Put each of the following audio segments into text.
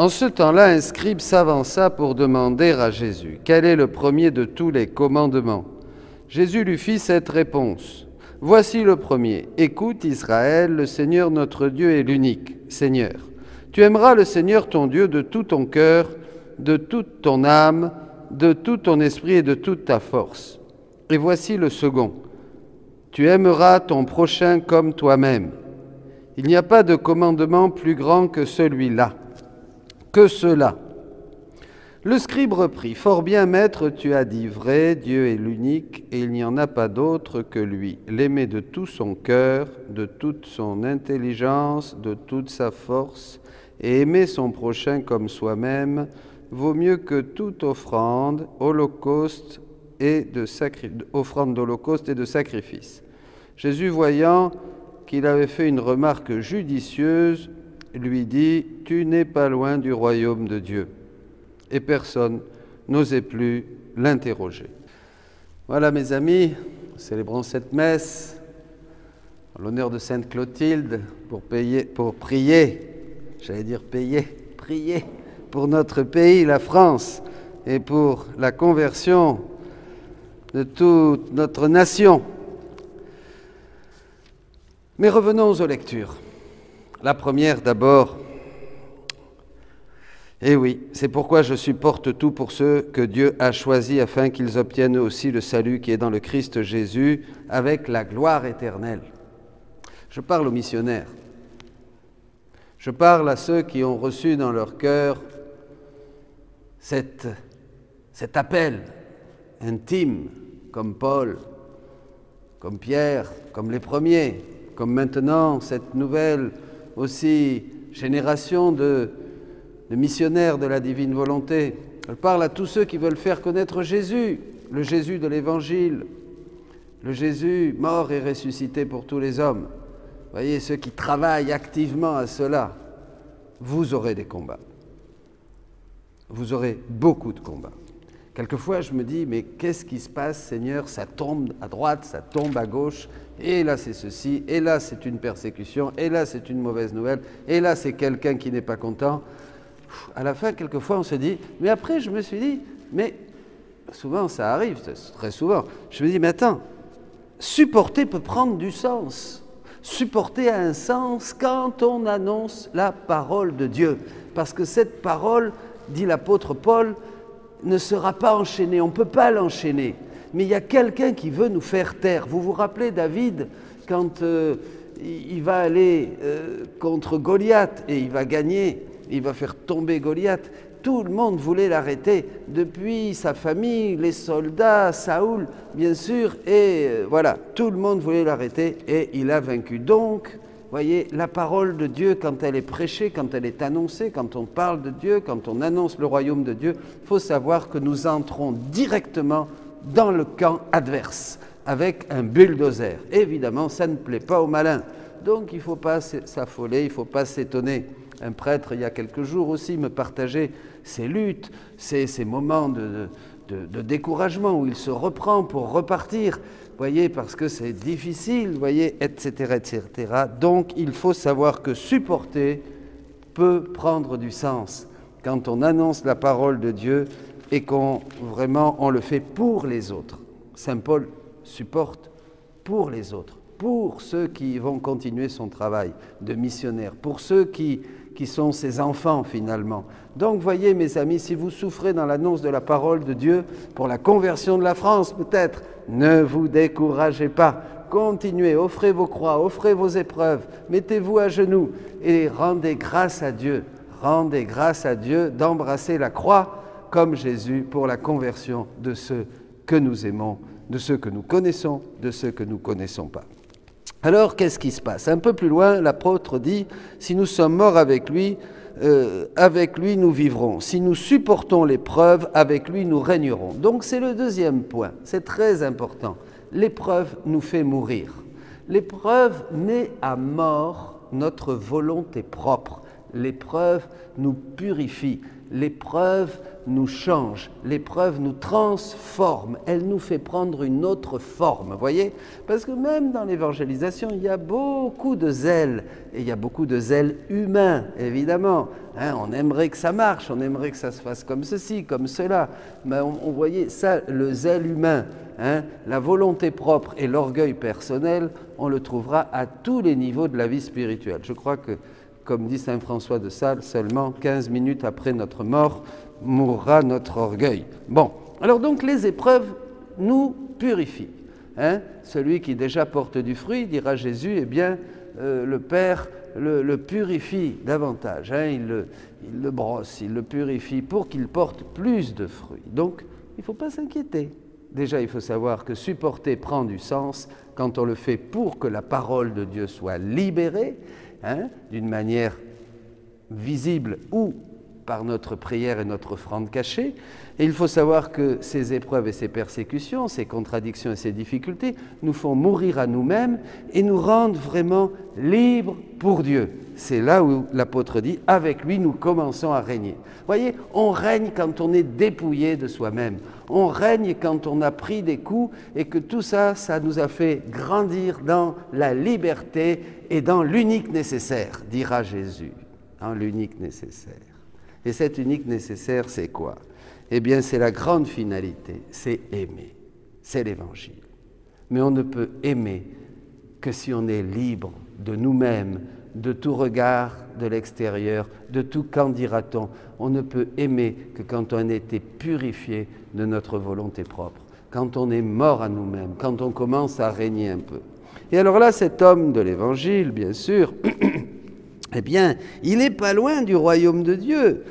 En ce temps-là, un scribe s'avança pour demander à Jésus quel est le premier de tous les commandements? Jésus lui fit cette réponse. Voici le premier. Écoute Israël, le Seigneur notre Dieu est l'unique Seigneur. Tu aimeras le Seigneur ton Dieu de tout ton cœur, de toute ton âme, de tout ton esprit et de toute ta force. Et voici le second. Tu aimeras ton prochain comme toi-même. Il n'y a pas de commandement plus grand que celui-là. Que cela. Le scribe reprit, Fort bien, maître, tu as dit vrai, Dieu est l'unique, et il n'y en a pas d'autre que lui. L'aimer de tout son cœur, de toute son intelligence, de toute sa force, et aimer son prochain comme soi-même, vaut mieux que toute offrande, holocauste et de offrande d'holocauste et de sacrifice. Jésus, voyant qu'il avait fait une remarque judicieuse, lui dit, Tu n'es pas loin du royaume de Dieu et personne n'osait plus l'interroger. Voilà mes amis, célébrons cette messe en l'honneur de Sainte Clotilde pour, payer, pour prier, j'allais dire payer, prier pour notre pays, la France, et pour la conversion de toute notre nation. Mais revenons aux lectures. La première d'abord, et eh oui, c'est pourquoi je supporte tout pour ceux que Dieu a choisis afin qu'ils obtiennent aussi le salut qui est dans le Christ Jésus avec la gloire éternelle. Je parle aux missionnaires. Je parle à ceux qui ont reçu dans leur cœur cet appel intime, comme Paul, comme Pierre, comme les premiers, comme maintenant cette nouvelle aussi génération de le missionnaire de la divine volonté. Elle parle à tous ceux qui veulent faire connaître Jésus, le Jésus de l'Évangile, le Jésus mort et ressuscité pour tous les hommes. Voyez, ceux qui travaillent activement à cela, vous aurez des combats. Vous aurez beaucoup de combats. Quelquefois, je me dis, mais qu'est-ce qui se passe, Seigneur? Ça tombe à droite, ça tombe à gauche, et là c'est ceci, et là c'est une persécution, et là c'est une mauvaise nouvelle, et là c'est quelqu'un qui n'est pas content à la fin, quelquefois, on se dit, mais après, je me suis dit, mais souvent ça arrive, très souvent, je me dis, mais attends, supporter peut prendre du sens. Supporter a un sens quand on annonce la parole de Dieu. Parce que cette parole, dit l'apôtre Paul, ne sera pas enchaînée, on ne peut pas l'enchaîner. Mais il y a quelqu'un qui veut nous faire taire. Vous vous rappelez David, quand euh, il va aller euh, contre Goliath et il va gagner, il va faire tomber Goliath. Tout le monde voulait l'arrêter, depuis sa famille, les soldats, Saoul, bien sûr, et euh, voilà, tout le monde voulait l'arrêter et il a vaincu. Donc, voyez, la parole de Dieu, quand elle est prêchée, quand elle est annoncée, quand on parle de Dieu, quand on annonce le royaume de Dieu, il faut savoir que nous entrons directement dans le camp adverse avec un bulldozer. Évidemment, ça ne plaît pas aux malins. Donc il ne faut pas s'affoler, il ne faut pas s'étonner. Un prêtre, il y a quelques jours aussi, me partageait ses luttes, ses, moments de, découragement où il se reprend pour repartir, voyez, parce que c'est difficile, voyez, etc., etc. Donc, il faut savoir que supporter peut prendre du sens quand on annonce la parole de Dieu et qu'on vraiment on le fait pour les autres. Saint Paul supporte pour les autres, pour ceux qui vont continuer son travail de missionnaire, pour ceux qui qui sont ses enfants finalement. Donc voyez mes amis, si vous souffrez dans l'annonce de la parole de Dieu pour la conversion de la France peut-être, ne vous découragez pas. Continuez, offrez vos croix, offrez vos épreuves, mettez-vous à genoux et rendez grâce à Dieu. Rendez grâce à Dieu d'embrasser la croix comme Jésus pour la conversion de ceux que nous aimons, de ceux que nous connaissons, de ceux que nous ne connaissons pas. Alors, qu'est-ce qui se passe? Un peu plus loin, l'apôtre dit, si nous sommes morts avec lui, euh, avec lui nous vivrons. Si nous supportons l'épreuve, avec lui nous régnerons. Donc c'est le deuxième point, c'est très important. L'épreuve nous fait mourir. L'épreuve met à mort notre volonté propre. L'épreuve nous purifie. L'épreuve nous change, l'épreuve nous transforme, elle nous fait prendre une autre forme, voyez? Parce que même dans l'évangélisation, il y a beaucoup de zèle, et il y a beaucoup de zèle humain, évidemment. Hein, on aimerait que ça marche, on aimerait que ça se fasse comme ceci, comme cela. Mais on, voyait ça, le zèle humain, hein, la volonté propre et l'orgueil personnel, on le trouvera à tous les niveaux de la vie spirituelle. Je crois que comme dit Saint François de Sales, seulement 15 minutes après notre mort mourra notre orgueil. Bon, alors donc les épreuves nous purifient. Hein. Celui qui déjà porte du fruit, dira Jésus, eh bien, euh, le Père le, purifie davantage. Hein. il, le, il, le, brosse, il le purifie pour qu'il porte plus de fruits. Donc, il ne faut pas s'inquiéter. Déjà, il faut savoir que supporter prend du sens quand on le fait pour que la parole de Dieu soit libérée Hein, d'une manière visible ou par notre prière et notre offrande cachée. Et il faut savoir que ces épreuves et ces persécutions, ces contradictions et ces difficultés nous font mourir à nous-mêmes et nous rendent vraiment libres pour Dieu. C'est là où l'apôtre dit, avec lui, nous commençons à régner. Voyez, on règne quand on est dépouillé de soi-même. On règne quand on a pris des coups et que tout ça, ça nous a fait grandir dans la liberté et dans l'unique nécessaire, dira Jésus. Dans l'unique nécessaire. Et cet unique nécessaire, c'est quoi? Eh bien, c'est la grande finalité, c'est aimer. C'est l'évangile. Mais on ne peut aimer que si on est libre de nous-mêmes, de tout regard de l'extérieur, de tout qu'en dira-t-on. On ne peut aimer que quand on a été purifié de notre volonté propre, quand on est mort à nous-mêmes, quand on commence à régner un peu. Et alors là, cet homme de l'Évangile, bien sûr, eh bien, il n'est pas loin du royaume de Dieu.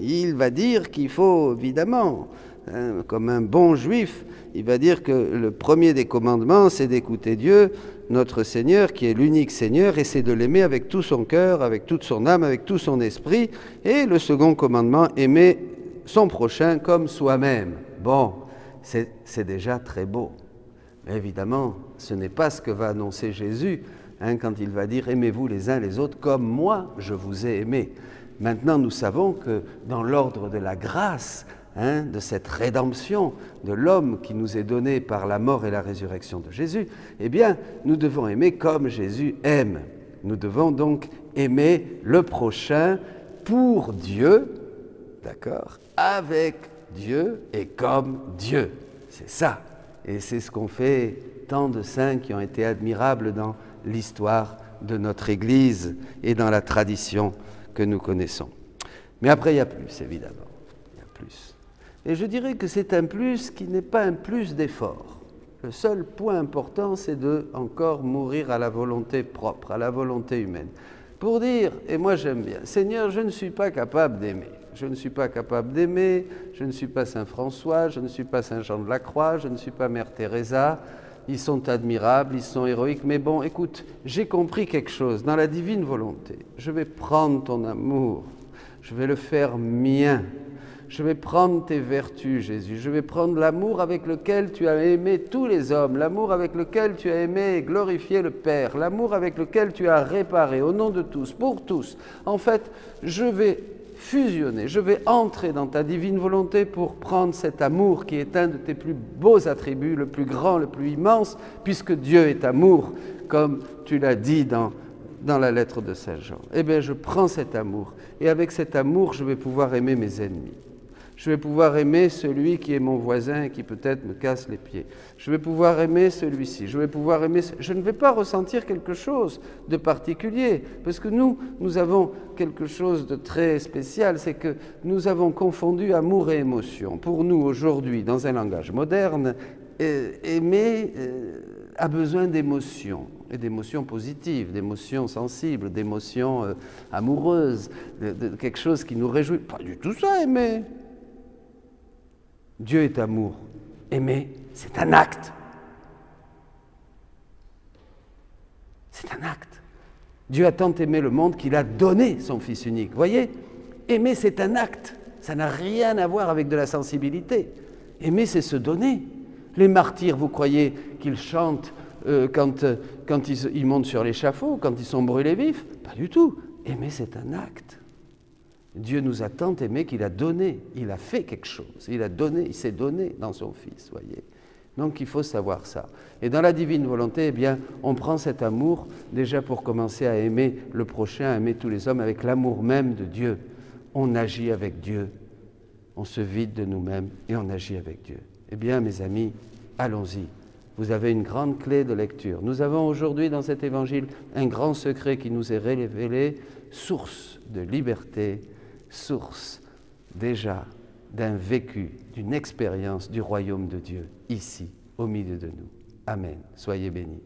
Il va dire qu'il faut, évidemment, hein, comme un bon juif, il va dire que le premier des commandements, c'est d'écouter Dieu, notre Seigneur, qui est l'unique Seigneur, et c'est de l'aimer avec tout son cœur, avec toute son âme, avec tout son esprit. Et le second commandement, aimer son prochain comme soi-même. Bon, c'est déjà très beau. Mais évidemment, ce n'est pas ce que va annoncer Jésus hein, quand il va dire aimez-vous les uns les autres comme moi je vous ai aimé. Maintenant, nous savons que dans l'ordre de la grâce, hein, de cette rédemption de l'homme qui nous est donné par la mort et la résurrection de Jésus, eh bien, nous devons aimer comme Jésus aime. Nous devons donc aimer le prochain pour Dieu, d'accord, avec Dieu et comme Dieu. C'est ça. Et c'est ce qu'ont fait tant de saints qui ont été admirables dans l'histoire de notre Église et dans la tradition que nous connaissons. Mais après, il y a plus, évidemment. Il y a plus. Et je dirais que c'est un plus qui n'est pas un plus d'effort. Le seul point important, c'est de encore mourir à la volonté propre, à la volonté humaine. Pour dire, et moi j'aime bien, Seigneur, je ne suis pas capable d'aimer. Je ne suis pas capable d'aimer, je ne suis pas Saint François, je ne suis pas Saint Jean de la Croix, je ne suis pas Mère Teresa. Ils sont admirables, ils sont héroïques, mais bon, écoute, j'ai compris quelque chose dans la divine volonté. Je vais prendre ton amour, je vais le faire mien. Je vais prendre tes vertus, Jésus. Je vais prendre l'amour avec lequel tu as aimé tous les hommes, l'amour avec lequel tu as aimé et glorifié le Père, l'amour avec lequel tu as réparé au nom de tous, pour tous. En fait, je vais fusionner, je vais entrer dans ta divine volonté pour prendre cet amour qui est un de tes plus beaux attributs, le plus grand, le plus immense, puisque Dieu est amour, comme tu l'as dit dans, dans la lettre de Saint Jean. Eh bien, je prends cet amour, et avec cet amour, je vais pouvoir aimer mes ennemis. Je vais pouvoir aimer celui qui est mon voisin et qui peut-être me casse les pieds. Je vais pouvoir aimer celui-ci. Je vais pouvoir aimer. Je ne vais pas ressentir quelque chose de particulier parce que nous, nous avons quelque chose de très spécial, c'est que nous avons confondu amour et émotion. Pour nous aujourd'hui, dans un langage moderne, euh, aimer euh, a besoin d'émotions et d'émotions positives, d'émotions sensibles, d'émotions euh, amoureuses, de quelque chose qui nous réjouit. Pas du tout ça, aimer. Dieu est amour. Aimer, c'est un acte. C'est un acte. Dieu a tant aimé le monde qu'il a donné son Fils unique. Voyez, aimer, c'est un acte. Ça n'a rien à voir avec de la sensibilité. Aimer, c'est se donner. Les martyrs, vous croyez qu'ils chantent euh, quand, euh, ils montent sur l'échafaud, quand ils sont brûlés vifs? Pas du tout. Aimer, c'est un acte. Dieu nous a tant aimés qu'il a donné, il a fait quelque chose, il a donné, il s'est donné dans son Fils, voyez. Donc il faut savoir ça. Et dans la divine volonté, eh bien, on prend cet amour déjà pour commencer à aimer le prochain, à aimer tous les hommes avec l'amour même de Dieu. On agit avec Dieu, on se vide de nous-mêmes et on agit avec Dieu. Eh bien, mes amis, allons-y. Vous avez une grande clé de lecture. Nous avons aujourd'hui dans cet évangile un grand secret qui nous est révélé, source de liberté, source déjà d'un vécu, d'une expérience du royaume de Dieu, ici, au milieu de nous. Amen. Soyez bénis.